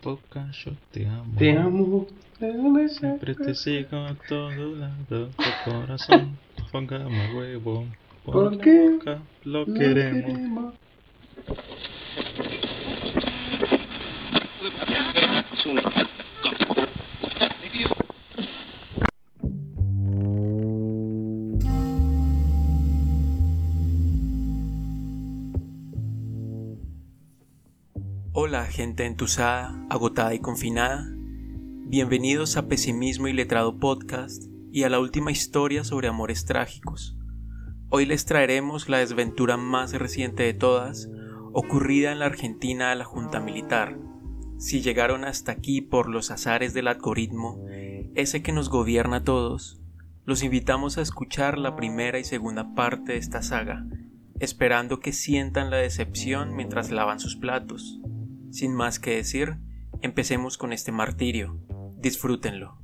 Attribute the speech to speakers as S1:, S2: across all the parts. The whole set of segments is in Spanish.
S1: Poca, yo te amo.
S2: Te amo.
S1: Siempre te sigo a todo lado. Tu corazón, póngame huevo.
S2: Porque
S1: Poca, lo queremos.
S3: Hola, gente entusada, agotada y confinada. Bienvenidos a Pesimismo y Letrado Podcast y a la última historia sobre amores trágicos. Hoy les traeremos la desventura más reciente de todas, ocurrida en la Argentina a la Junta Militar. Si llegaron hasta aquí por los azares del algoritmo, ese que nos gobierna a todos, los invitamos a escuchar la primera y segunda parte de esta saga, esperando que sientan la decepción mientras lavan sus platos. Sin más que decir, empecemos con este martirio. Disfrútenlo.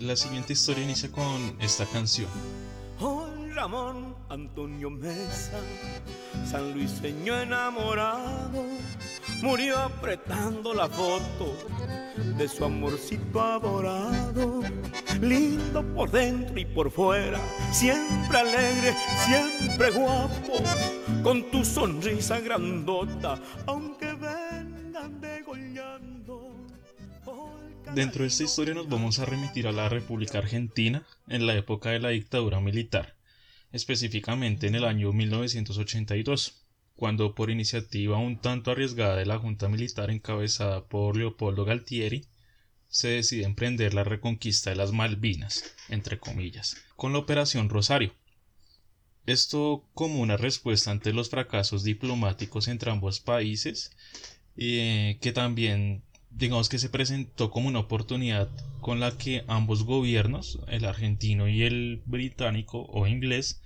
S1: La siguiente historia inicia con esta canción.
S4: Ramón Antonio Mesa, San Luiseño enamorado, murió apretando la foto de su amorcito adorado. Lindo por dentro y por fuera, siempre alegre, siempre guapo, con tu sonrisa grandota, aunque vengan degollando.
S1: Dentro de esta historia nos vamos a remitir a la República Argentina en la época de la dictadura militar, específicamente en el año 1982, cuando por iniciativa un tanto arriesgada de la Junta Militar encabezada por Leopoldo Galtieri, se decide emprender la reconquista de las Malvinas, entre comillas, con la Operación Rosario. Esto como una respuesta ante los fracasos diplomáticos entre ambos países, eh, que también digamos que se presentó como una oportunidad con la que ambos gobiernos, el argentino y el británico o inglés,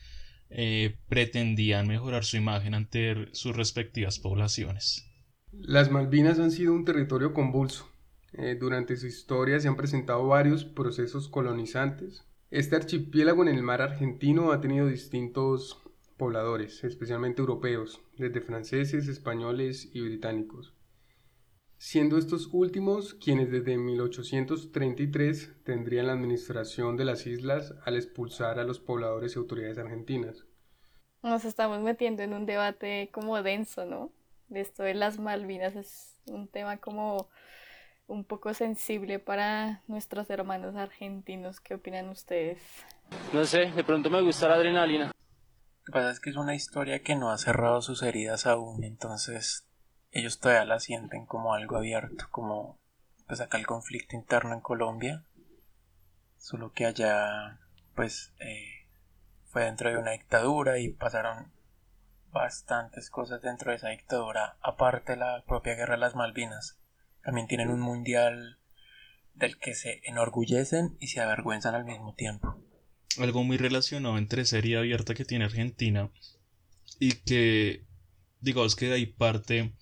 S1: eh, pretendían mejorar su imagen ante sus respectivas poblaciones.
S2: Las Malvinas han sido un territorio convulso. Eh, durante su historia se han presentado varios procesos colonizantes. Este archipiélago en el mar argentino ha tenido distintos pobladores, especialmente europeos, desde franceses, españoles y británicos siendo estos últimos quienes desde 1833 tendrían la administración de las islas al expulsar a los pobladores y autoridades argentinas.
S5: Nos estamos metiendo en un debate como denso, ¿no? Esto de las Malvinas es un tema como un poco sensible para nuestros hermanos argentinos. ¿Qué opinan ustedes?
S6: No sé, de pronto me gusta la adrenalina.
S3: Lo que pasa es que es una historia que no ha cerrado sus heridas aún, entonces ellos todavía la sienten como algo abierto, como pues acá el conflicto interno en Colombia, solo que allá pues eh, fue dentro de una dictadura y pasaron bastantes cosas dentro de esa dictadura, aparte la propia guerra de las Malvinas. También tienen un mundial del que se enorgullecen y se avergüenzan al mismo tiempo.
S1: Algo muy relacionado entre serie abierta que tiene Argentina y que digamos que de ahí parte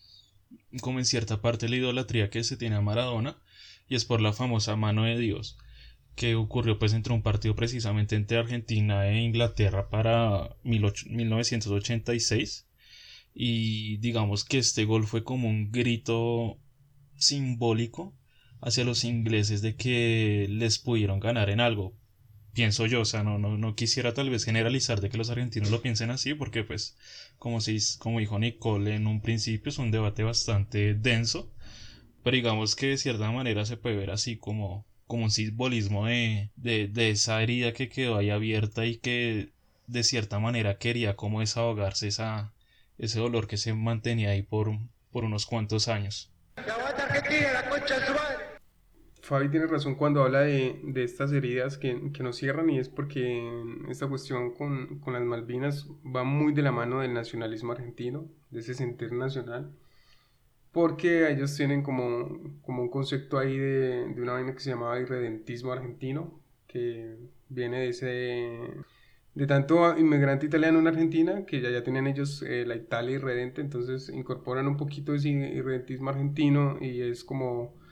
S1: como en cierta parte la idolatría que se tiene a Maradona y es por la famosa mano de Dios que ocurrió pues entre un partido precisamente entre Argentina e Inglaterra para 1986 y digamos que este gol fue como un grito simbólico hacia los ingleses de que les pudieron ganar en algo pienso yo, o sea, no, no, no quisiera tal vez generalizar de que los argentinos lo piensen así, porque pues, como, si, como dijo Nicole en un principio, es un debate bastante denso, pero digamos que de cierta manera se puede ver así como, como un simbolismo de, de, de esa herida que quedó ahí abierta y que de cierta manera quería como desahogarse esa, ese dolor que se mantenía ahí por, por unos cuantos años.
S2: Fabi tiene razón cuando habla de, de estas heridas que, que, nos cierran y es porque esta cuestión con, con, las Malvinas va muy de la mano del nacionalismo argentino, de ese sentir nacional, porque ellos tienen como, como un concepto ahí de, de una vaina que se llamaba irredentismo argentino, que viene de ese de tanto inmigrante italiano en Argentina, que ya, ya tenían ellos eh, la Italia irredente, entonces incorporan un poquito ese irredentismo argentino y es como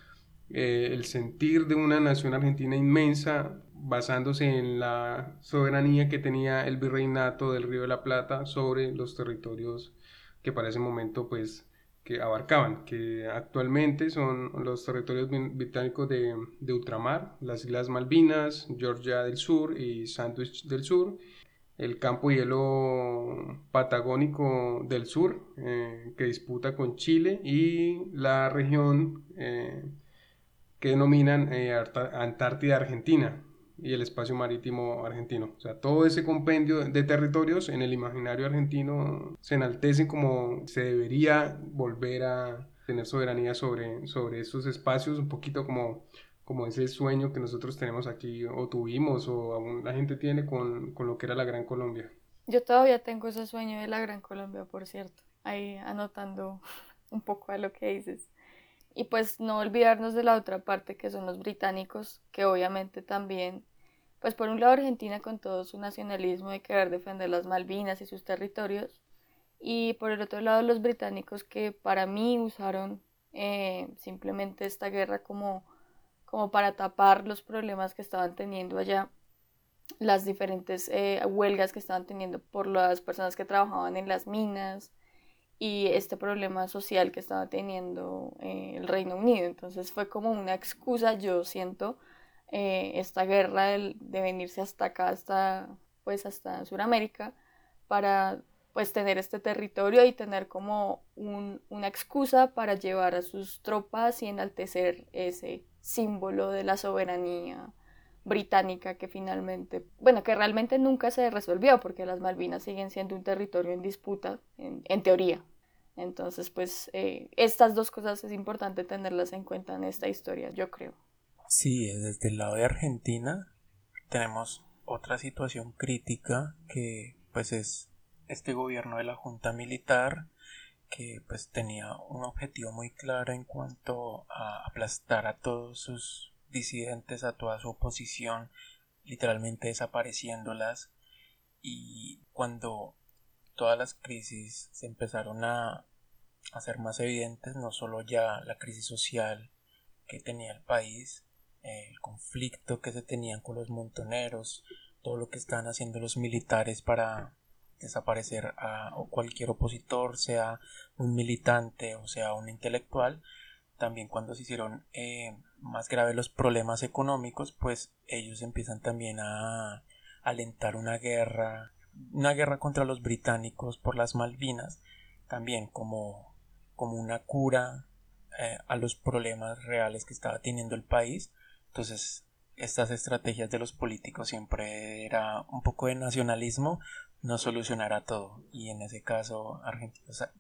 S2: eh, el sentir de una nación argentina inmensa basándose en la soberanía que tenía el virreinato del Río de la Plata sobre los territorios que para ese momento pues que abarcaban, que actualmente son los territorios británicos de, de, ultramar, las Islas Malvinas, Georgia del Sur y Sandwich del Sur, el campo hielo patagónico del sur eh, que disputa con Chile y la región eh, que denominan eh, Antártida Argentina, y el espacio marítimo argentino. O sea, todo ese compendio de territorios en el imaginario argentino se enaltecen como se debería volver a tener soberanía sobre, sobre esos espacios, un poquito como, como ese sueño que nosotros tenemos aquí o tuvimos o aún la gente tiene con, con lo que era la Gran Colombia.
S5: Yo todavía tengo ese sueño de la Gran Colombia, por cierto, ahí anotando un poco a lo que dices. Y pues no olvidarnos de la otra parte que son los británicos, que obviamente también pues por un lado Argentina con todo su nacionalismo de querer defender las Malvinas y sus territorios, y por el otro lado los británicos que para mí usaron eh, simplemente esta guerra como, como para tapar los problemas que estaban teniendo allá, las diferentes eh, huelgas que estaban teniendo por las personas que trabajaban en las minas y este problema social que estaba teniendo eh, el Reino Unido. Entonces fue como una excusa, yo siento, eh, esta guerra de, venirse hasta acá, hasta, pues hasta Sudamérica, para pues tener este territorio y tener como una excusa para llevar a sus tropas y enaltecer ese símbolo de la soberanía británica que finalmente, bueno, que realmente nunca se resolvió porque las Malvinas siguen siendo un territorio en disputa, en, teoría. Entonces, pues eh, estas dos cosas es importante tenerlas en cuenta en esta historia, yo creo.
S3: Sí, desde el lado de Argentina tenemos otra situación crítica que pues es este gobierno de la Junta Militar que pues tenía un objetivo muy claro en cuanto a aplastar a todos sus disidentes, a toda su oposición, literalmente desapareciéndolas y cuando todas las crisis se empezaron a hacer más evidentes, no solo ya la crisis social que tenía el país, el conflicto que se tenían con los montoneros, todo lo que están haciendo los militares para desaparecer a cualquier opositor, sea un militante o sea un intelectual, también cuando se hicieron eh, más graves los problemas económicos, pues ellos empiezan también a alentar una guerra, una guerra contra los británicos por las Malvinas, también como, como una cura eh, a los problemas reales que estaba teniendo el país entonces, estas estrategias de los políticos siempre era un poco de nacionalismo, no solucionará todo. Y en ese caso,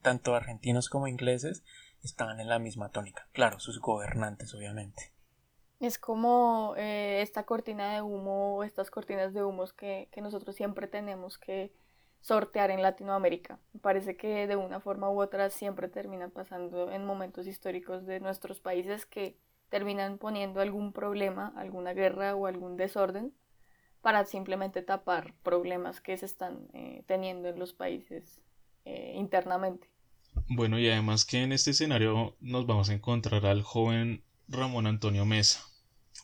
S3: tanto argentinos como ingleses estaban en la misma tónica. Claro, sus gobernantes, obviamente.
S5: Es como eh, esta cortina de humo, estas cortinas de humos que, que nosotros siempre tenemos que sortear en Latinoamérica. Me parece que de una forma u otra siempre termina pasando en momentos históricos de nuestros países que terminan poniendo algún problema, alguna guerra o algún desorden para simplemente tapar problemas que se están eh, teniendo en los países eh, internamente.
S1: Bueno, y además que en este escenario nos vamos a encontrar al joven Ramón Antonio Mesa,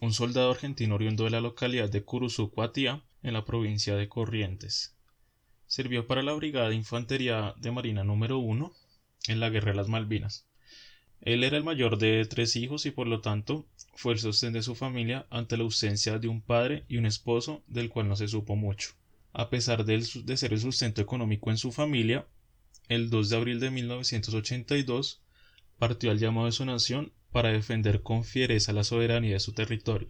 S1: un soldado argentino oriundo de la localidad de Curuzucuatía, en la provincia de Corrientes. Sirvió para la Brigada de Infantería de Marina número 1 en la Guerra de las Malvinas él era el mayor de tres hijos y por lo tanto fue el sostén de su familia ante la ausencia de un padre y un esposo del cual no se supo mucho. A pesar de, ser el sustento económico en su familia, el 2 de abril de 1982 partió al llamado de su nación para defender con fiereza la soberanía de su territorio.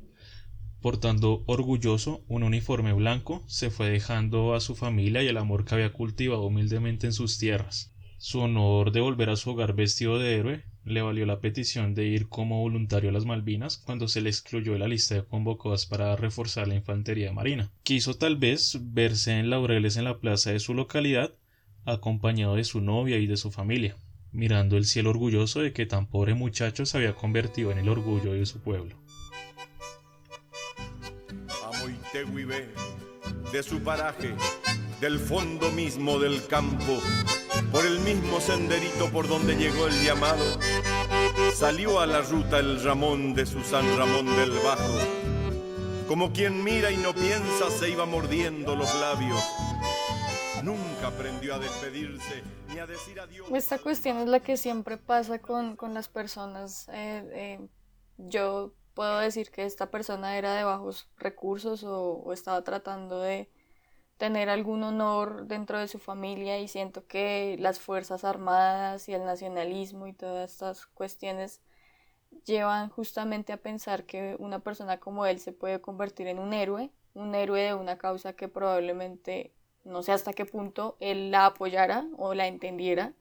S1: Portando orgulloso un uniforme blanco, se fue dejando a su familia y el amor que había cultivado humildemente en sus tierras. Su honor de volver a su hogar vestido de héroe le valió la petición de ir como voluntario a las Malvinas cuando se le excluyó de la lista de convocados para reforzar la infantería marina. Quiso tal vez verse en laureles en la plaza de su localidad, acompañado de su novia y de su familia, mirando el cielo orgulloso de que tan pobre muchacho se había convertido en el orgullo de su pueblo.
S4: de su paraje, del fondo mismo del campo, por el mismo senderito por donde llegó el llamado, salió a la ruta el Ramón de su San Ramón del Bajo. Como quien mira y no piensa, se iba mordiendo los labios. Nunca aprendió a despedirse ni a decir adiós.
S5: Esta cuestión es la que siempre pasa con, con las personas. Eh, eh, yo puedo decir que esta persona era de bajos recursos o, o estaba tratando de tener algún honor dentro de su familia y siento que las Fuerzas Armadas y el nacionalismo y todas estas cuestiones llevan justamente a pensar que una persona como él se puede convertir en un héroe, un héroe de una causa que probablemente no sé hasta qué punto él la apoyara o la entendiera,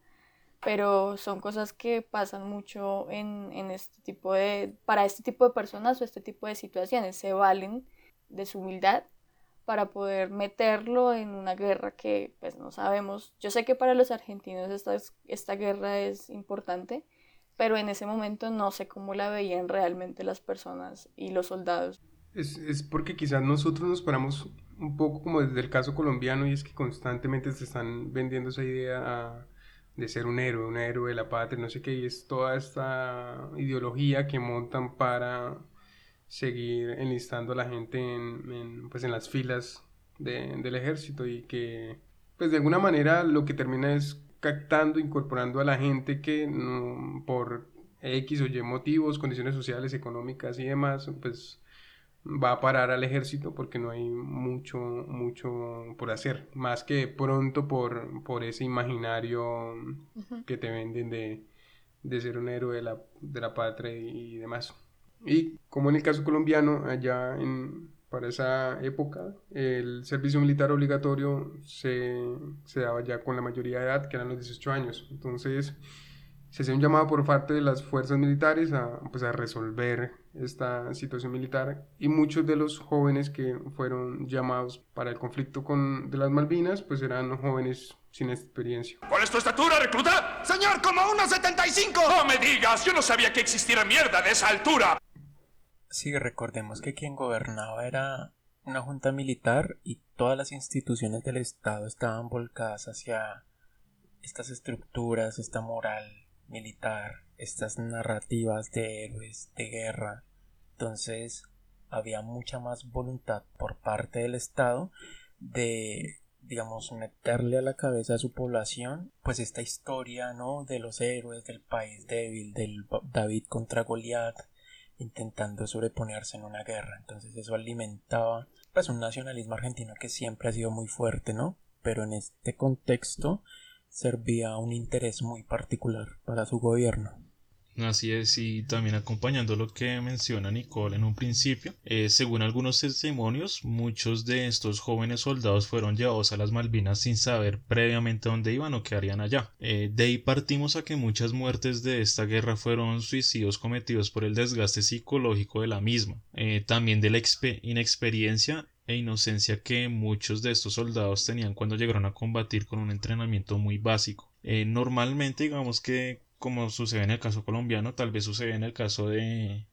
S5: pero son cosas que pasan mucho en, en este tipo de, para este tipo de personas o este tipo de situaciones, se valen de su humildad para poder meterlo en una guerra que pues no sabemos. Yo sé que para los argentinos esta, esta guerra es importante, pero en ese momento no sé cómo la veían realmente las personas y los soldados.
S2: Es, es porque quizás nosotros nos paramos un poco como desde el caso colombiano y es que constantemente se están vendiendo esa idea a, de ser un héroe, un héroe de la patria, no sé qué, y es toda esta ideología que montan para seguir enlistando a la gente en, pues en las filas de, del ejército y que pues de alguna manera lo que termina es captando, incorporando a la gente que no, por X o Y motivos, condiciones sociales, económicas y demás, pues va a parar al ejército porque no hay mucho, mucho por hacer, más que pronto por, por ese imaginario uh -huh. que te venden de, de, ser un héroe de la, de la patria y demás. Y como en el caso colombiano, allá en, para esa época, el servicio militar obligatorio se, se daba ya con la mayoría de edad, que eran los 18 años. Entonces, se hacía un llamado por parte de las fuerzas militares a, pues, a resolver esta situación militar y muchos de los jóvenes que fueron llamados para el conflicto con, de las Malvinas pues eran jóvenes sin experiencia.
S7: ¿Cuál es tu estatura, recluta?
S8: Señor, como 1,75.
S7: No me digas, yo no sabía que existiera mierda de esa altura.
S3: Sí, recordemos que quien gobernaba era una junta militar y todas las instituciones del Estado estaban volcadas hacia estas estructuras, esta moral militar, estas narrativas de héroes de guerra. Entonces había mucha más voluntad por parte del Estado de digamos meterle a la cabeza a su población pues esta historia no de los héroes del país débil del David contra Goliat intentando sobreponerse en una guerra. Entonces eso alimentaba pues un nacionalismo argentino que siempre ha sido muy fuerte no pero en este contexto servía un interés muy particular para su gobierno.
S1: Así es, y también acompañando lo que menciona Nicole en un principio, eh, según algunos testimonios, muchos de estos jóvenes soldados fueron llevados a las Malvinas sin saber previamente dónde iban o qué harían allá. Eh, de ahí partimos a que muchas muertes de esta guerra fueron suicidios cometidos por el desgaste psicológico de la misma, eh, también de la inexperiencia e inocencia que muchos de estos soldados tenían cuando llegaron a combatir con un entrenamiento muy básico. Normalmente digamos que como sucede en el caso colombiano, tal vez sucede en el caso de,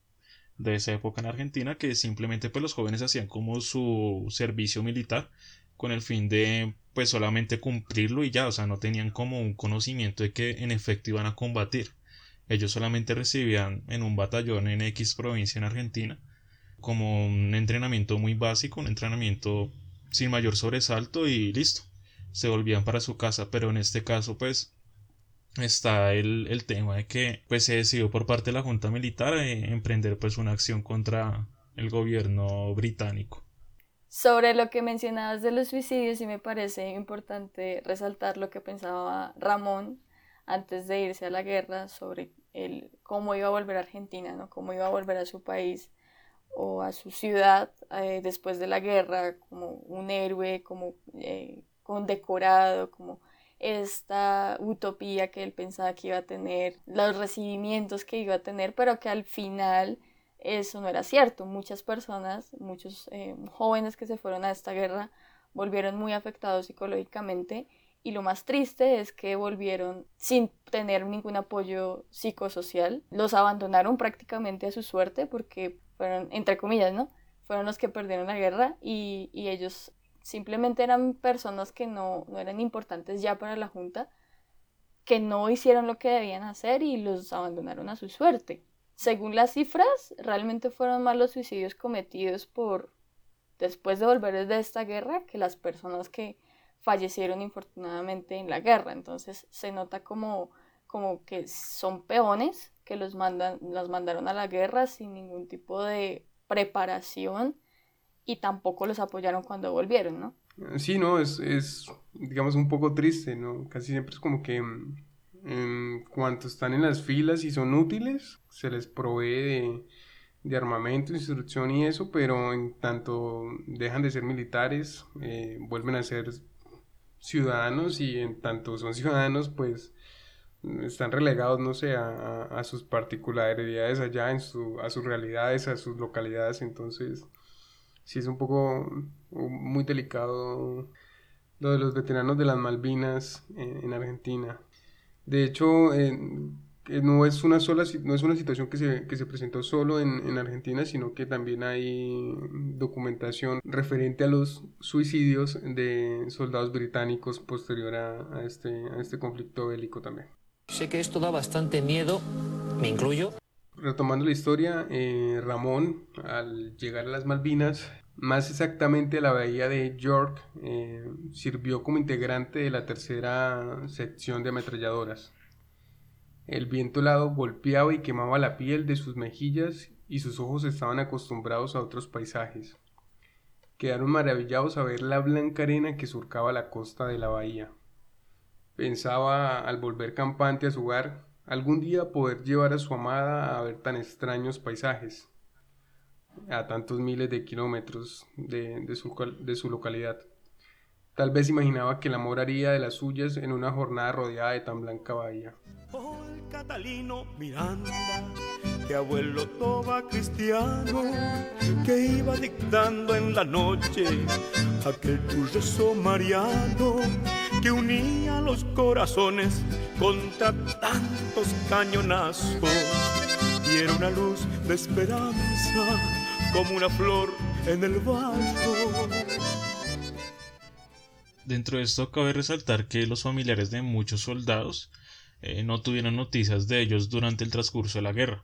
S1: de esa época en Argentina, que simplemente pues los jóvenes hacían como su servicio militar con el fin de pues solamente cumplirlo y ya, o sea, no tenían como un conocimiento de que en efecto iban a combatir. Ellos solamente recibían en un batallón en X provincia en Argentina como un entrenamiento muy básico, un entrenamiento sin mayor sobresalto y listo. Se volvían para su casa, pero en este caso pues está el, el tema de que pues se decidió por parte de la Junta Militar eh, emprender pues una acción contra el gobierno británico.
S5: Sobre lo que mencionabas de los suicidios, sí me parece importante resaltar lo que pensaba Ramón antes de irse a la guerra sobre el, cómo iba a volver a Argentina, ¿no? cómo iba a volver a su país o a su ciudad eh, después de la guerra como un héroe, como eh, condecorado, como esta utopía que él pensaba que iba a tener, los recibimientos que iba a tener, pero que al final eso no era cierto. Muchas personas, muchos eh, jóvenes que se fueron a esta guerra volvieron muy afectados psicológicamente y lo más triste es que volvieron sin tener ningún apoyo psicosocial. Los abandonaron prácticamente a su suerte porque fueron, entre comillas, ¿no? Fueron los que perdieron la guerra y, y ellos simplemente eran personas que no, no eran importantes ya para la Junta, que no hicieron lo que debían hacer y los abandonaron a su suerte. Según las cifras, realmente fueron más los suicidios cometidos por después de volver de esta guerra que las personas que fallecieron infortunadamente en la guerra. Entonces se nota como, como que son peones que los mandan, los mandaron a la guerra sin ningún tipo de preparación y tampoco los apoyaron cuando volvieron, ¿no?
S2: Sí, no, es, es digamos un poco triste, ¿no? Casi siempre es como que mm, en cuanto están en las filas y son útiles, se les provee de, armamento, instrucción y eso, pero en tanto dejan de ser militares, eh, vuelven a ser ciudadanos y en tanto son ciudadanos, pues están relegados, no sé, a, sus particularidades allá, en su, a sus realidades, a sus localidades, entonces sí es un poco muy delicado lo de los veteranos de las Malvinas en Argentina. De hecho, no es una sola no es una situación que se, que se presentó solo en, Argentina, sino que también hay documentación referente a los suicidios de soldados británicos posterior a, este, a este conflicto bélico también.
S9: Sé que esto da bastante miedo, me incluyo.
S2: Retomando la historia, eh, Ramón, al llegar a las Malvinas, más exactamente a la bahía de York, eh, sirvió como integrante de la tercera sección de ametralladoras. El viento helado golpeaba y quemaba la piel de sus mejillas y sus ojos estaban acostumbrados a otros paisajes. Quedaron maravillados a ver la blanca arena que surcaba la costa de la bahía. Pensaba, al volver campante a su hogar, algún día poder llevar a su amada a ver tan extraños paisajes a tantos miles de kilómetros de, su, localidad. Tal vez imaginaba que el amor haría de las suyas en una jornada rodeada de tan blanca bahía.
S4: Oh, Catalino Miranda, que abuelo toba cristiano, que iba dictando en la noche aquel rezo mariano que unía los corazones contra tantos cañonazos y era una luz de esperanza como una flor en el barro.
S1: Dentro de esto cabe resaltar que los familiares de muchos soldados eh, no tuvieron noticias de ellos durante el transcurso de la guerra.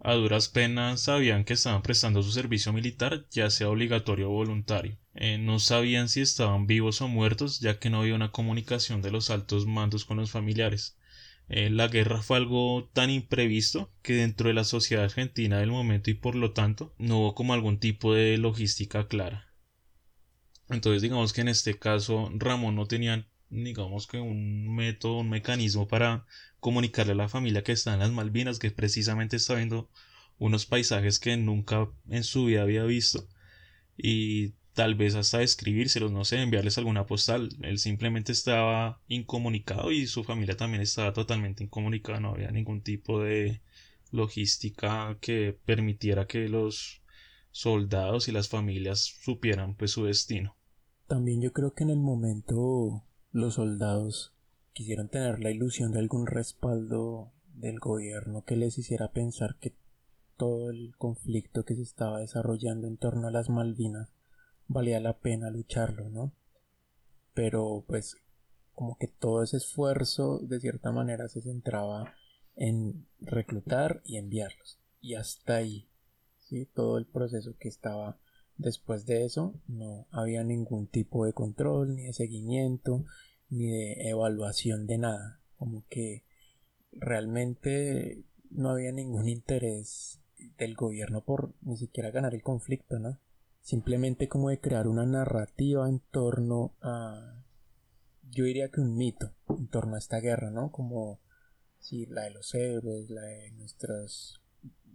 S1: A duras penas sabían que estaban prestando su servicio militar, ya sea obligatorio o voluntario. Eh, no sabían si estaban vivos o muertos, ya que no había una comunicación de los altos mandos con los familiares. Eh, la guerra fue algo tan imprevisto que dentro de la sociedad argentina del momento y por lo tanto no hubo como algún tipo de logística clara. Entonces digamos que en este caso Ramón no tenía digamos que un método, un mecanismo para comunicarle a la familia que está en las Malvinas, que precisamente está viendo unos paisajes que nunca en su vida había visto y tal vez hasta escribírselos, no sé, enviarles alguna postal. Él simplemente estaba incomunicado y su familia también estaba totalmente incomunicada, no había ningún tipo de logística que permitiera que los soldados y las familias supieran pues su destino.
S3: También yo creo que en el momento los soldados quisieron tener la ilusión de algún respaldo del gobierno que les hiciera pensar que todo el conflicto que se estaba desarrollando en torno a las Malvinas valía la pena lucharlo, ¿no? Pero pues como que todo ese esfuerzo de cierta manera se centraba en reclutar y enviarlos. Y hasta ahí, ¿sí? Todo el proceso que estaba después de eso no había ningún tipo de control, ni de seguimiento, ni de evaluación de nada. Como que realmente no había ningún interés del gobierno por ni siquiera ganar el conflicto, ¿no? Simplemente como de crear una narrativa en torno a yo diría que un mito en torno a esta guerra, ¿no? Como si la de los héroes, la de nuestros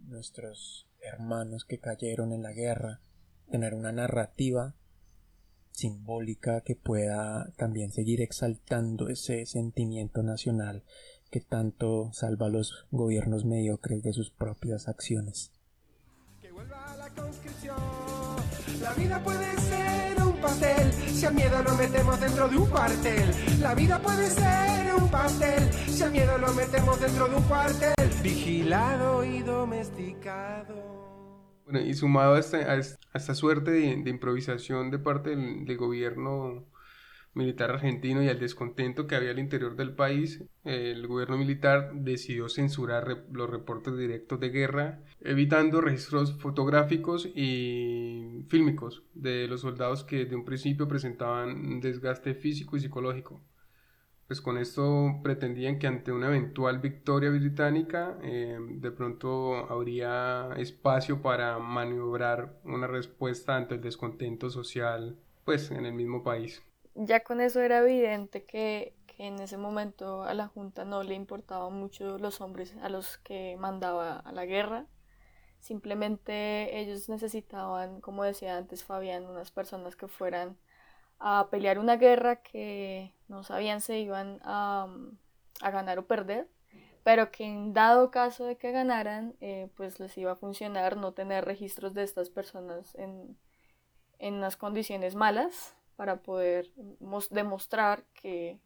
S3: nuestros hermanos que cayeron en la guerra, tener una narrativa simbólica que pueda también seguir exaltando ese sentimiento nacional que tanto salva a los gobiernos mediocres de sus propias acciones.
S10: La vida puede ser un pastel, si al miedo lo metemos dentro de un cuartel. La vida puede ser un pastel, si al miedo lo metemos dentro de un cuartel. Vigilado y domesticado.
S2: y sumado a esta, suerte de, improvisación de parte del, gobierno militar argentino y al descontento que había al interior del país, el gobierno militar decidió censurar los reportes directos de guerra, evitando registros fotográficos y fílmicos de los soldados que de un principio presentaban desgaste físico y psicológico pues con esto pretendían que ante una eventual victoria británica eh, de pronto habría espacio para maniobrar una respuesta ante el descontento social pues en el mismo país.
S5: Ya con eso era evidente que, que en ese momento a la Junta no le importaban mucho los hombres a los que mandaba a la guerra, simplemente ellos necesitaban, como decía antes Fabián, unas personas que fueran a pelear una guerra que no sabían si iban a, ganar o perder, pero que en dado caso de que ganaran, eh, pues les iba a funcionar no tener registros de estas personas en, en unas condiciones malas para poder demostrar que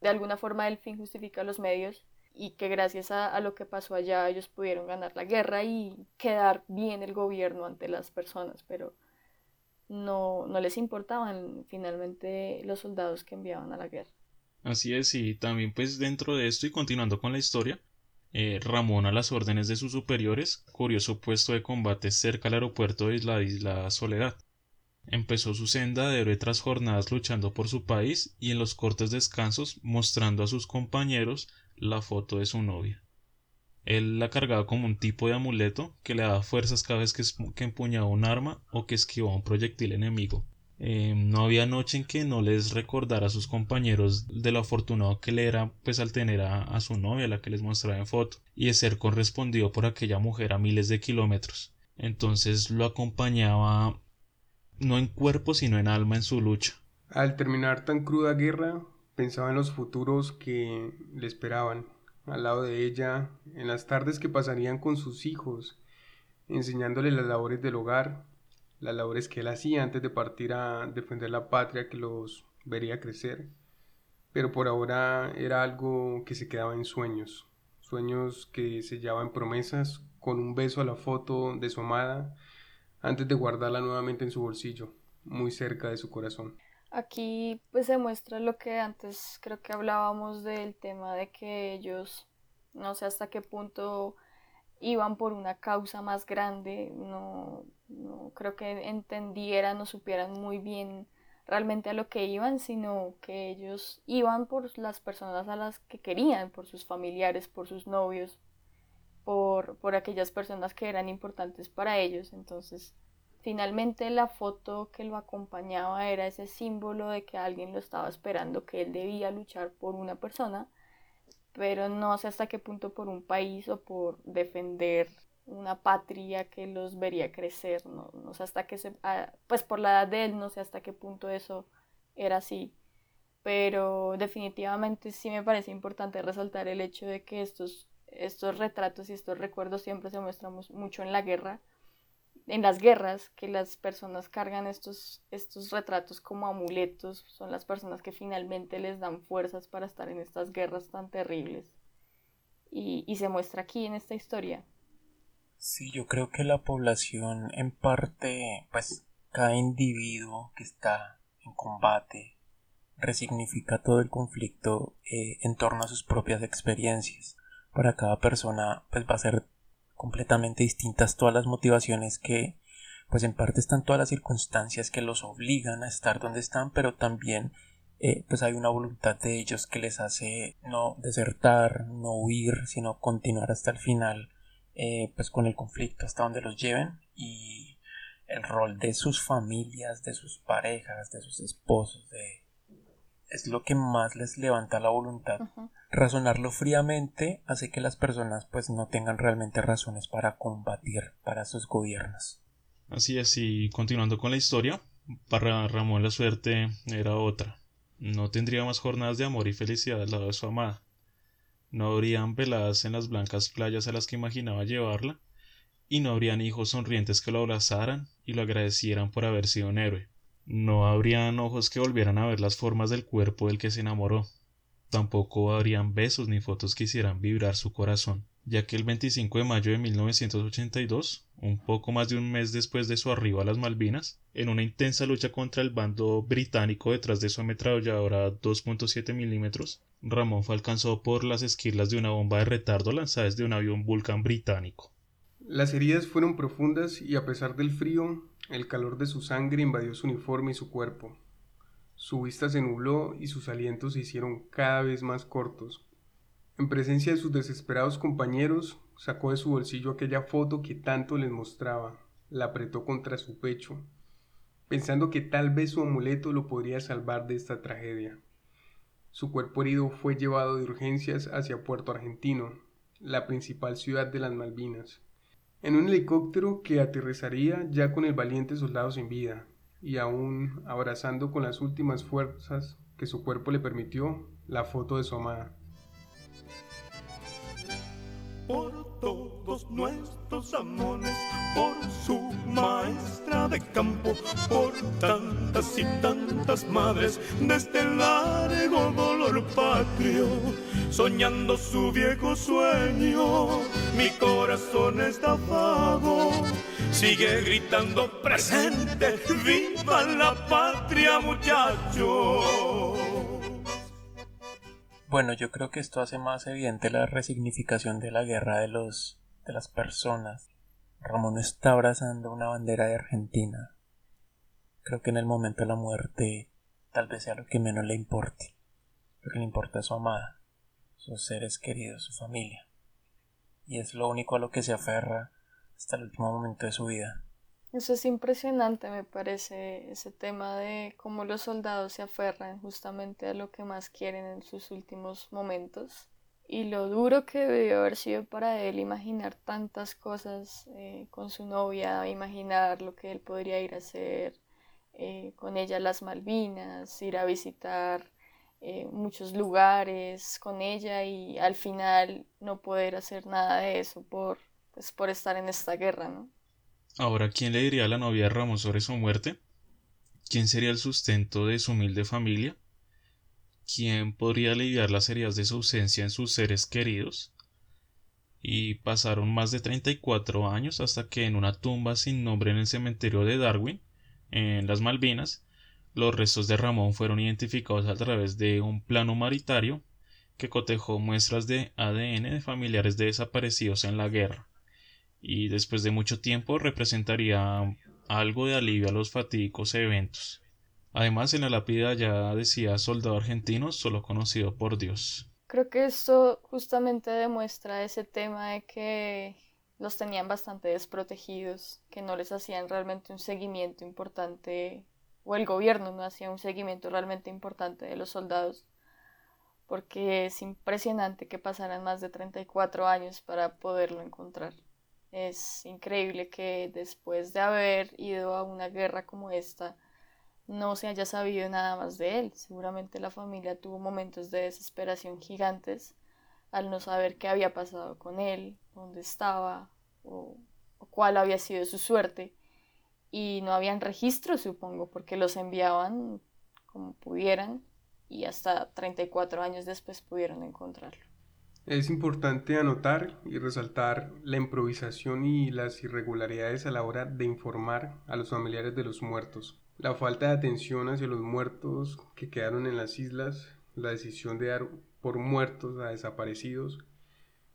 S5: de alguna forma el fin justifica los medios y que gracias a, lo que pasó allá ellos pudieron ganar la guerra y quedar bien el gobierno ante las personas, pero no, no les importaban finalmente los soldados que enviaban a la guerra.
S1: Así es, y también pues dentro de esto y continuando con la historia, eh, Ramón a las órdenes de sus superiores, curioso puesto de combate cerca al aeropuerto de la isla Soledad. Empezó su senda de héroe tras jornadas luchando por su país y en los cortes descansos mostrando a sus compañeros la foto de su novia. Él la cargaba como un tipo de amuleto que le daba fuerzas cada vez que, empuñaba un arma o que esquivaba un proyectil enemigo. Em, no había noche en que no les recordara a sus compañeros de lo afortunado que le era pues al tener a, su novia la que les mostraba en foto y de ser correspondido por aquella mujer a miles de kilómetros. Entonces lo acompañaba no en cuerpo sino en alma en su lucha.
S2: Al terminar tan cruda guerra pensaba en los futuros que le esperaban al lado de ella, en las tardes que pasarían con sus hijos, enseñándole las labores del hogar, las labores que él hacía antes de partir a defender la patria que los vería crecer. Pero por ahora era algo que se quedaba en sueños, sueños que sellaban promesas con un beso a la foto de su amada antes de guardarla nuevamente en su bolsillo, muy cerca de su corazón.
S5: Aquí pues se muestra lo que antes creo que hablábamos del tema de que ellos no sé hasta qué punto iban por una causa más grande, no, creo que entendieran o supieran muy bien realmente a lo que iban, sino que ellos iban por las personas a las que querían, por sus familiares, por sus novios, por, por aquellas personas que eran importantes para ellos. Entonces, Finalmente la foto que lo acompañaba era ese símbolo de que alguien lo estaba esperando, que él debía luchar por una persona, pero no sé hasta qué punto por un país o por defender una patria que los vería crecer, no, no sé hasta qué se, ah, pues por la edad de él no sé hasta qué punto eso era así, pero definitivamente sí me parece importante resaltar el hecho de que estos, estos retratos y estos recuerdos siempre se muestran mucho en la guerra, en las guerras que las personas cargan estos, estos retratos como amuletos, son las personas que finalmente les dan fuerzas para estar en estas guerras tan terribles. Y, se muestra aquí en esta historia.
S3: Sí, yo creo que la población en parte, pues cada individuo que está en combate resignifica todo el conflicto eh, en torno a sus propias experiencias. Para cada persona, pues va a ser completamente distintas todas las motivaciones que pues en parte están todas las circunstancias que los obligan a estar donde están pero también eh, pues hay una voluntad de ellos que les hace no desertar no huir sino continuar hasta el final eh, pues con el conflicto hasta donde los lleven. Y el rol de sus familias de sus parejas de sus esposos de es lo que más les levanta la voluntad. Razonarlo fríamente hace que las personas pues no tengan realmente razones para combatir para sus gobiernos.
S1: Así es, y continuando con la historia, para Ramón la suerte era otra. No tendría más jornadas de amor y felicidad al lado de su amada. No habrían veladas en las blancas playas a las que imaginaba llevarla, y no habrían hijos sonrientes que lo abrazaran y lo agradecieran por haber sido un héroe. No habrían ojos que volvieran a ver las formas del cuerpo del que se enamoró. Tampoco habrían besos ni fotos que hicieran vibrar su corazón. ya que el 25 de mayo de 1982, un poco más de un mes después de su arribo a las Malvinas, en una intensa lucha contra el bando británico detrás de su ametralladora 2.7 milímetros, Ramón fue alcanzado por las esquirlas de una bomba de retardo lanzada desde un avión Vulcan británico.
S2: Las heridas fueron profundas y a pesar del frío, el calor de su sangre invadió su uniforme y su cuerpo. Su vista se nubló y sus alientos se hicieron cada vez más cortos, en presencia de sus desesperados compañeros, sacó de su bolsillo aquella foto que tanto les mostraba, la apretó contra su pecho, pensando que tal vez su amuleto lo podría salvar de esta tragedia. Su cuerpo herido fue llevado de urgencias hacia Puerto Argentino, la principal ciudad de las Malvinas, en un helicóptero que aterrizaría ya con el valiente soldado sin vida, y aún abrazando con las últimas fuerzas que su cuerpo le permitió la foto de su amada.
S4: Por todos nuestros amores, por su maestra de campo, por tantas y tantas madres de este largo dolor patrio, soñando su viejo sueño, mi corazón está vago. Sigue gritando presente, viva la patria muchachos.
S3: Bueno, yo creo que esto hace más evidente la resignificación de la guerra de los de las personas. Ramón está abrazando una bandera de Argentina. Creo que en el momento de la muerte tal vez sea lo que menos le importe. Lo que le importa es su amada, sus seres queridos, su familia. Y es lo único a lo que se aferra hasta el último momento de su vida.
S5: Eso es impresionante, me parece, ese tema de cómo los soldados se aferran justamente a lo que más quieren en sus últimos momentos y lo duro que debió haber sido para él imaginar tantas cosas eh, con su novia, imaginar lo que él podría ir a hacer eh, con ella las Malvinas, ir a visitar eh, muchos lugares con ella y al final no poder hacer nada de eso por, pues, por estar en esta guerra, ¿no?
S1: Ahora, ¿quién le diría a la novia Ramón sobre su muerte? ¿Quién sería el sustento de su humilde familia? ¿Quién podría aliviar las heridas de su ausencia en sus seres queridos? Y pasaron más de 34 años hasta que en una tumba sin nombre en el cementerio de Darwin, en las Malvinas, los restos de Ramón fueron identificados a través de un plano humanitario que cotejó muestras de ADN de familiares de desaparecidos en la guerra y después de mucho tiempo representaría algo de alivio a los fatídicos eventos. Además, en la lápida ya decía soldado argentino solo conocido por Dios.
S5: Creo que esto justamente demuestra ese tema de que los tenían bastante desprotegidos, que no les hacían realmente un seguimiento importante, o el gobierno no hacía un seguimiento realmente importante de los soldados, porque es impresionante que pasaran más de 34 años para poderlo encontrar. Es increíble que después de haber ido a una guerra como esta, no se haya sabido nada más de él. Seguramente la familia tuvo momentos de desesperación gigantes al no saber qué había pasado con él, dónde estaba o, cuál había sido su suerte. Y no habían registros, supongo, porque los enviaban como pudieran y hasta 34 años después pudieron encontrarlo.
S2: Es importante anotar y resaltar la improvisación y las irregularidades a la hora de informar a los familiares de los muertos, la falta de atención hacia los muertos que quedaron en las islas, la decisión de dar por muertos a desaparecidos,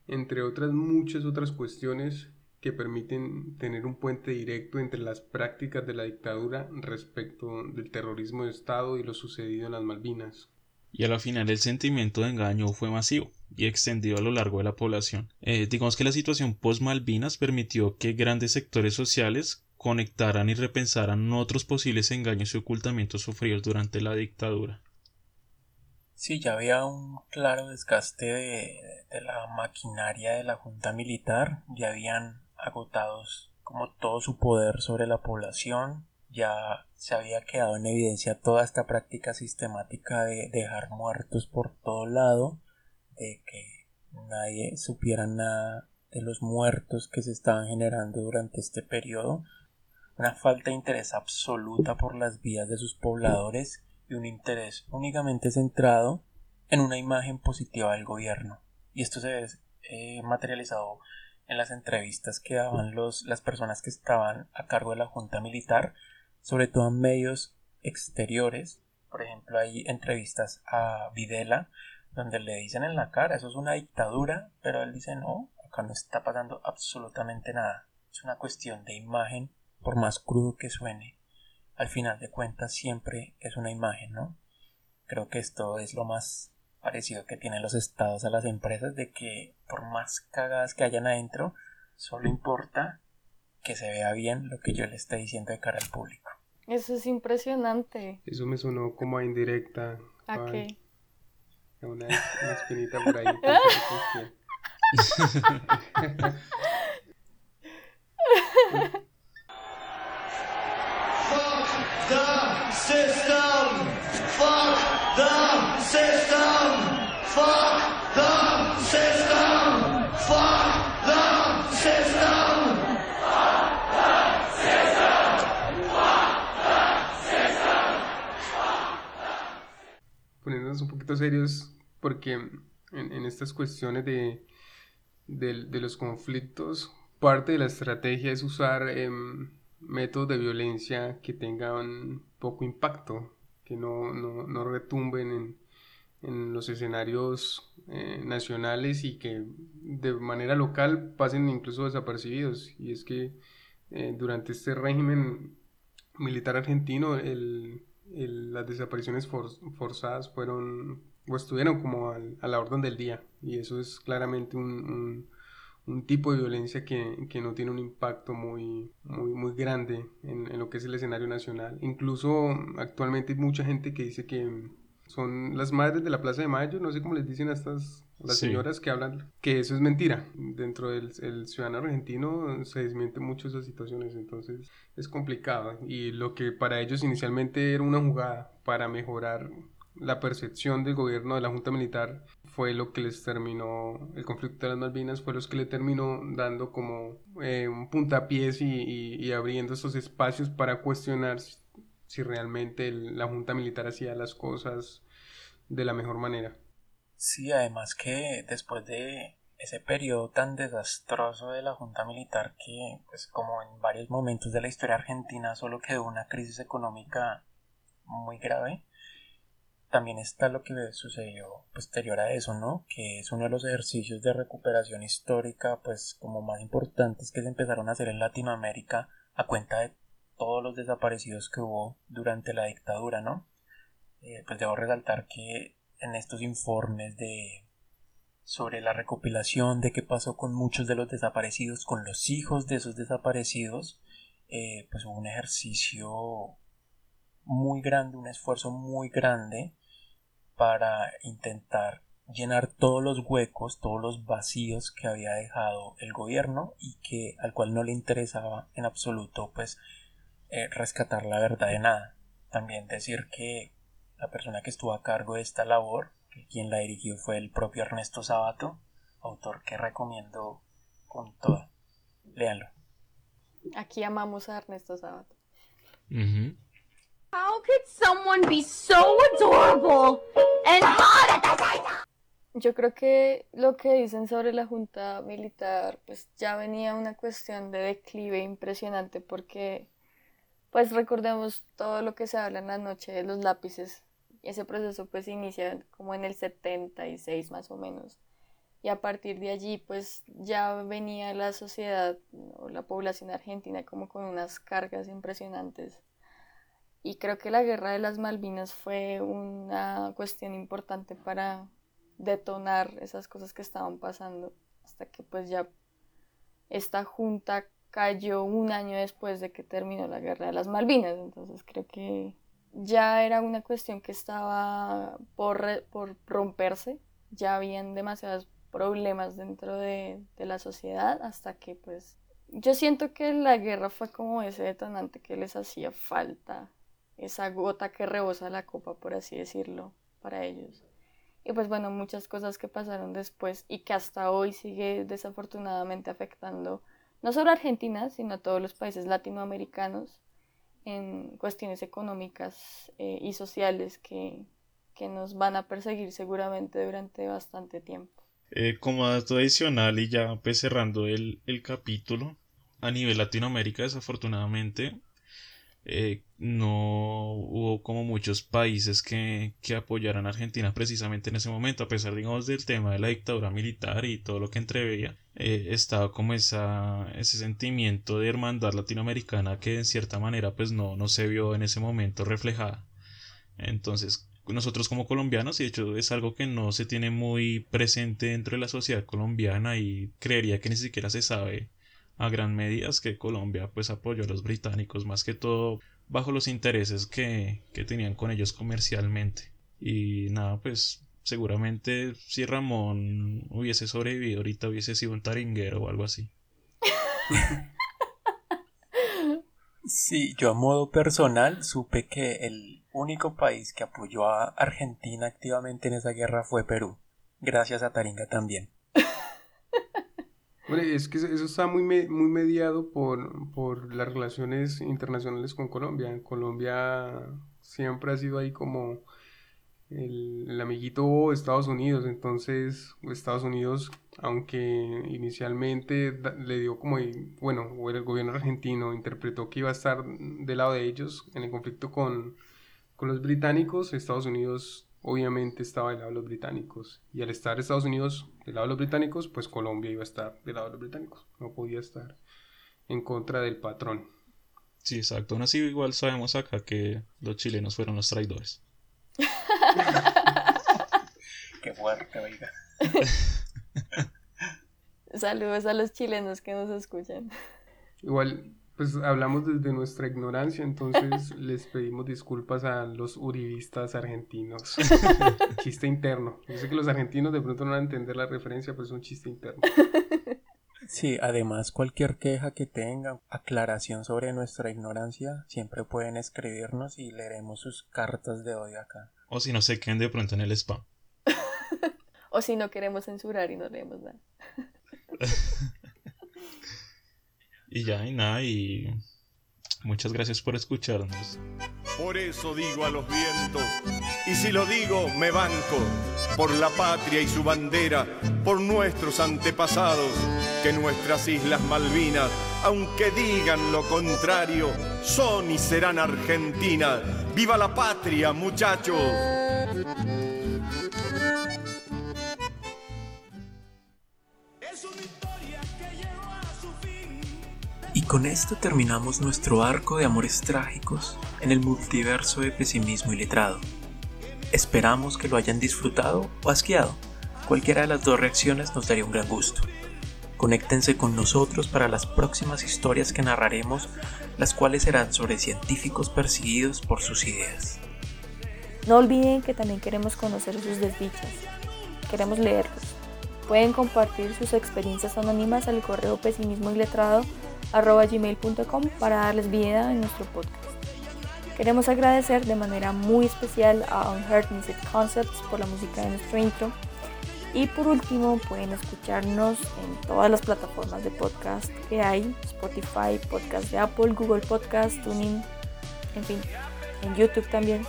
S2: entre otras muchas otras cuestiones que permiten tener un puente directo entre las prácticas de la dictadura respecto del terrorismo de Estado y lo sucedido en las Malvinas
S1: y a la final el sentimiento de engaño fue masivo y extendido a lo largo de la población. Eh, digamos que la situación post-Malvinas permitió que grandes sectores sociales conectaran y repensaran otros posibles engaños y ocultamientos sufridos durante la dictadura.
S3: Sí, ya había un claro desgaste de, de la maquinaria de la Junta Militar, ya habían agotados como todo su poder sobre la población, ya se había quedado en evidencia toda esta práctica sistemática de dejar muertos por todo lado, de que nadie supiera nada de los muertos que se estaban generando durante este periodo, una falta de interés absoluta por las vidas de sus pobladores y un interés únicamente centrado en una imagen positiva del gobierno. Y esto se ve eh, materializado en las entrevistas que daban los, las personas que estaban a cargo de la Junta Militar, sobre todo en medios exteriores. Por ejemplo, hay entrevistas a Videla donde le dicen en la cara, eso es una dictadura, pero él dice, no, acá no está pasando absolutamente nada. Es una cuestión de imagen, por más crudo que suene. Al final de cuentas siempre es una imagen, ¿no? Creo que esto es lo más parecido que tienen los estados a las empresas de que por más cagadas que hayan adentro, solo importa que se vea bien lo que yo le esté diciendo de cara al público.
S5: Eso es impresionante.
S2: Eso me sonó como a indirecta.
S5: ¿A qué?
S2: A una, una espinita por ahí. Serios, porque en, estas cuestiones de, de, los conflictos, parte de la estrategia es usar eh, métodos de violencia que tengan poco impacto, que no, no, no retumben en, en, los escenarios eh, nacionales y que de manera local pasen incluso desapercibidos. Y es que eh, durante este régimen militar argentino el, el, las desapariciones for, forzadas fueron o estuvieron como al, a la orden del día y eso es claramente un, un, un tipo de violencia que, que, no tiene un impacto muy, muy, muy grande en, en, lo que es el escenario nacional. Incluso actualmente hay mucha gente que dice que son las madres de la Plaza de Mayo, no sé cómo les dicen a estas las sí. señoras que hablan, que eso es mentira. Dentro del el ciudadano argentino se desmiente mucho esas situaciones, entonces es complicado. Y lo que para ellos inicialmente era una jugada para mejorar la percepción del gobierno de la Junta Militar fue lo que les terminó, el conflicto de las Malvinas fue los que le terminó dando como eh, un puntapiés y, y, y, abriendo esos espacios para cuestionar si, realmente la Junta Militar hacía las cosas de la mejor manera.
S3: Sí, además que después de ese periodo tan desastroso de la Junta Militar que, pues como en varios momentos de la historia argentina, solo quedó una crisis económica muy grave, también está lo que sucedió posterior a eso, ¿no? Que es uno de los ejercicios de recuperación histórica, pues como más importantes que se empezaron a hacer en Latinoamérica a cuenta de todos los desaparecidos que hubo durante la dictadura, ¿no? Eh, pues debo resaltar que en estos informes de sobre la recopilación de qué pasó con muchos de los desaparecidos, con los hijos de esos desaparecidos, eh, pues hubo un ejercicio muy grande, un esfuerzo muy grande para intentar llenar todos los huecos, todos los vacíos que había dejado el gobierno y que al cual no le interesaba en absoluto pues eh, rescatar la verdad de nada. También decir que la persona que estuvo a cargo de esta labor, que quien la dirigió fue el propio Ernesto Sabato, autor que recomiendo con toda. Léanlo.
S5: Aquí amamos a Ernesto Sabato.
S1: Uh -huh.
S11: How could someone be so adorable and hot at the same time?
S5: Yo creo que lo que dicen sobre la junta militar, pues ya venía una cuestión de declive impresionante porque, pues recordemos todo lo que se habla en la noche de los lápices. Ese proceso pues inicia como en el 76 más o menos. Y a partir de allí pues ya venía la sociedad o la población argentina como con unas cargas impresionantes y creo que la guerra de las Malvinas fue una cuestión importante para detonar esas cosas que estaban pasando hasta que pues ya esta junta cayó un año después de que terminó la guerra de las Malvinas entonces creo que ya era una cuestión que estaba por, por romperse ya habían demasiados problemas dentro de, de la sociedad hasta que pues yo siento que la guerra fue como ese detonante que les hacía falta esa gota que rebosa la copa, por así decirlo, para ellos. Y pues bueno, muchas cosas que pasaron después y que hasta hoy sigue desafortunadamente afectando no solo Argentina, sino a todos los países latinoamericanos en cuestiones económicas eh, y sociales que, que nos van a perseguir seguramente durante bastante tiempo.
S1: Eh, como dato adicional y ya pues cerrando el, el capítulo, a nivel Latinoamérica desafortunadamente eh, no hubo como muchos países que, que, apoyaran a Argentina precisamente en ese momento, a pesar, digamos, del tema de la dictadura militar y todo lo que entreveía, eh, estaba como esa, ese sentimiento de hermandad latinoamericana que en cierta manera pues no, no se vio en ese momento reflejada. Entonces, nosotros como colombianos, y de hecho es algo que no se tiene muy presente dentro de la sociedad colombiana y creería que ni siquiera se sabe a gran medida que Colombia pues apoyó a los británicos más que todo bajo los intereses que, que tenían con ellos comercialmente y nada pues seguramente si Ramón hubiese sobrevivido ahorita hubiese sido un taringuero o algo así
S3: Sí, yo a modo personal supe que el único país que apoyó a Argentina activamente en esa guerra fue Perú. Gracias a Taringa también.
S2: Bueno, es que eso está muy, muy mediado por, por las relaciones internacionales con Colombia. Colombia siempre ha sido ahí como el, amiguito de Estados Unidos. Entonces, Estados Unidos, aunque inicialmente le dio como, bueno, o el gobierno argentino interpretó que iba a estar del lado de ellos en el conflicto con, con los británicos, Estados Unidos obviamente estaba del lado de los británicos. Y al estar Estados Unidos del lado de los británicos, pues Colombia iba a estar del lado de los británicos. No podía estar en contra del patrón.
S1: Sí, exacto. Aún así, igual sabemos acá que los chilenos fueron los traidores.
S3: Qué fuerte, oiga.
S5: Saludos a los chilenos que nos escuchan.
S2: Igual, pues hablamos desde nuestra ignorancia, entonces les pedimos disculpas a los uribistas argentinos. chiste interno. Yo sé que los argentinos de pronto no van a entender la referencia, pero es un chiste interno.
S3: Sí, además cualquier queja que tengan, aclaración sobre nuestra ignorancia, siempre pueden escribirnos y leeremos sus cartas de odio acá.
S1: O si no se queden de pronto en el spam.
S5: o si no queremos censurar y no leemos nada.
S1: Y ya, y nada, y muchas gracias por escucharnos.
S4: Por eso digo a los vientos, y si lo digo, me banco, por la patria y su bandera, por nuestros antepasados, que nuestras islas Malvinas, aunque digan lo contrario, son y serán Argentina. ¡Viva la patria, muchachos!
S3: Y con esto terminamos nuestro arco de amores trágicos en el multiverso de pesimismo y letrado. Esperamos que lo hayan disfrutado o asqueado. Cualquiera de las dos reacciones nos daría un gran gusto. Conéctense con nosotros para las próximas historias que narraremos, las cuales serán sobre científicos perseguidos por sus ideas.
S5: No olviden que también queremos conocer sus desdichas. Queremos leerlos. Pueden compartir sus experiencias anónimas al correo pesimismo y letrado para darles vida en nuestro podcast. Queremos agradecer de manera muy especial a Unheard Music Concepts por la música de nuestro intro. Y por último, pueden escucharnos en todas las plataformas de podcast que hay: Spotify, Podcast de Apple, Google Podcast, Tuning, en fin, en YouTube también.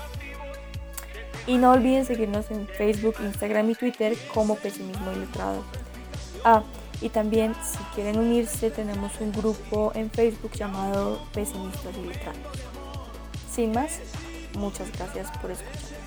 S5: Y no olviden seguirnos en Facebook, Instagram y Twitter como Pesimismo Ilustrado. Ah, y también, si quieren unirse, tenemos un grupo en Facebook llamado Pesimistas Ilustrados. Sin más, muchas gracias por escucharnos.